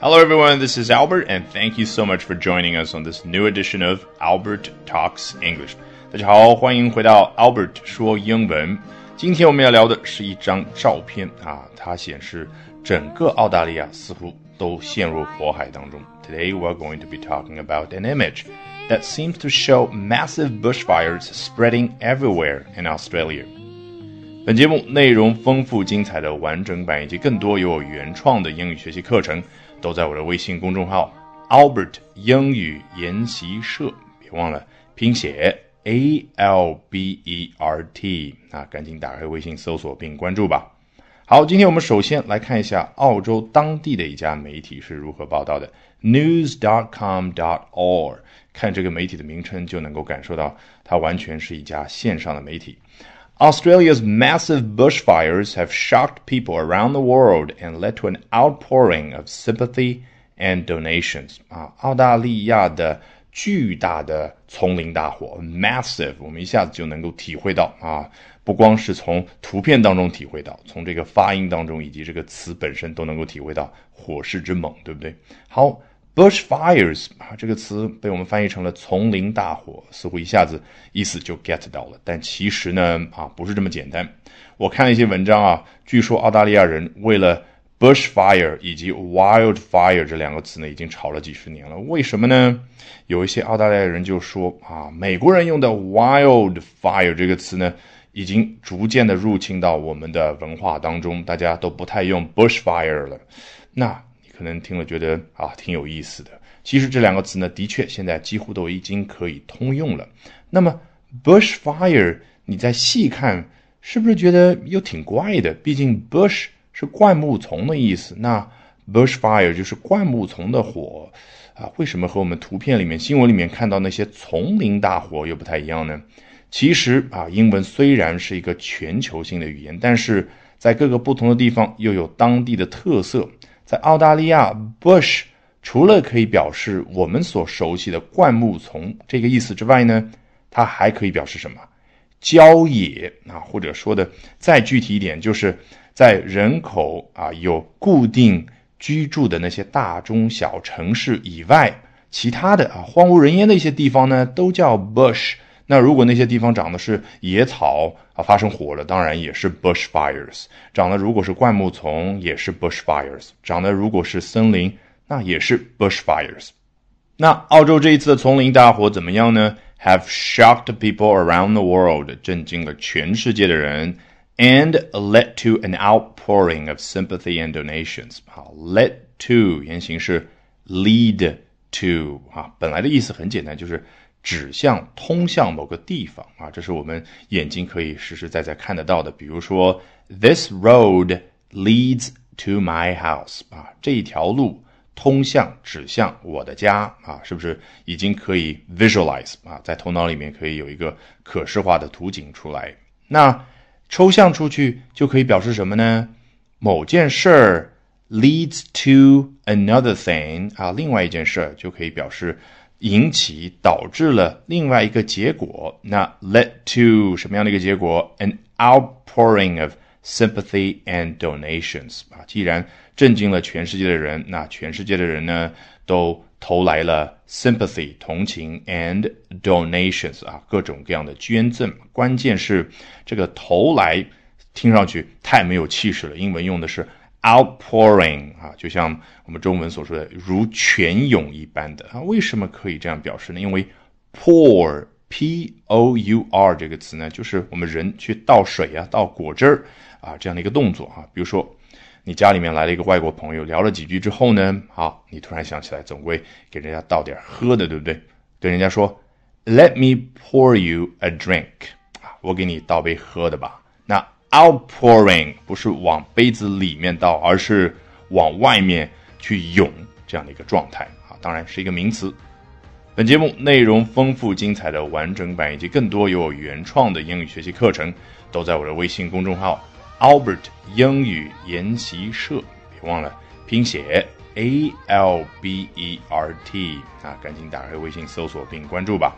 Hello, everyone. This is Albert, and thank you so much for joining us on this new edition of Albert Talks English. 大家好，欢迎回到 Albert 说英文。今天我们要聊的是一张照片啊，它显示整个澳大利亚似乎都陷入火海当中。Today we're going to be talking about an image that seems to show massive bushfires spreading everywhere in Australia. 本节目内容丰富精彩的完整版以及更多有原创的英语学习课程。 都在我的微信公众号 Albert 英语研习社，别忘了拼写 A L B E R T 啊，赶紧打开微信搜索并关注吧。好，今天我们首先来看一下澳洲当地的一家媒体是如何报道的 news dot com dot org，。看这个媒体的名称就能够感受到，它完全是一家线上的媒体。Australia's massive bushfires have shocked people around the world and led to an outpouring of sympathy and donations. 啊，澳大利亚的巨大的丛林大火，massive，我们一下子就能够体会到啊，不光是从图片当中体会到，从这个发音当中以及这个词本身都能够体会到火势之猛，对不对？好。Bushfires 啊，这个词被我们翻译成了丛林大火，似乎一下子意思就 get 到了。但其实呢，啊，不是这么简单。我看了一些文章啊，据说澳大利亚人为了 bushfire 以及 wildfire 这两个词呢，已经吵了几十年了。为什么呢？有一些澳大利亚人就说啊，美国人用的 wildfire 这个词呢，已经逐渐的入侵到我们的文化当中，大家都不太用 bushfire 了。那。可能听了觉得啊挺有意思的。其实这两个词呢，的确现在几乎都已经可以通用了。那么 bushfire，你再细看，是不是觉得又挺怪的？毕竟 bush 是灌木丛的意思，那 bushfire 就是灌木丛的火啊。为什么和我们图片里面、新闻里面看到那些丛林大火又不太一样呢？其实啊，英文虽然是一个全球性的语言，但是在各个不同的地方又有当地的特色。在澳大利亚，bush 除了可以表示我们所熟悉的灌木丛这个意思之外呢，它还可以表示什么？郊野啊，或者说的再具体一点，就是在人口啊有固定居住的那些大中小城市以外，其他的啊荒无人烟的一些地方呢，都叫 bush。那如果那些地方长的是野草啊，发生火了，当然也是 bushfires。长的如果是灌木丛，也是 bushfires。长的如果是森林，那也是 bushfires。那澳洲这一次的丛林大火怎么样呢？Have shocked people around the world，震惊了全世界的人，and led to an outpouring of sympathy and donations。好，led to 原型是 lead to 啊，本来的意思很简单，就是。指向通向某个地方啊，这是我们眼睛可以实实在在看得到的。比如说，This road leads to my house 啊，这一条路通向指向我的家啊，是不是已经可以 visualize 啊，在头脑里面可以有一个可视化的图景出来？那抽象出去就可以表示什么呢？某件事儿 leads to another thing 啊，另外一件事儿就可以表示。引起导致了另外一个结果，那 led to 什么样的一个结果？An outpouring of sympathy and donations 啊，既然震惊了全世界的人，那全世界的人呢都投来了 sympathy 同情 and donations 啊，各种各样的捐赠。关键是这个投来听上去太没有气势了，英文用的是。Outpouring 啊，就像我们中文所说的如泉涌一般的啊，为什么可以这样表示呢？因为 pour p o u r 这个词呢，就是我们人去倒水啊、倒果汁儿啊这样的一个动作啊。比如说，你家里面来了一个外国朋友，聊了几句之后呢，好，你突然想起来，总归给人家倒点喝的，对不对？对人家说，Let me pour you a drink 啊，我给你倒杯喝的吧。Outpouring 不是往杯子里面倒，而是往外面去涌这样的一个状态啊，当然是一个名词。本节目内容丰富精彩的完整版以及更多有原创的英语学习课程，都在我的微信公众号 Albert 英语研习社，别忘了拼写 A L B E R T 啊，赶紧打开微信搜索并关注吧。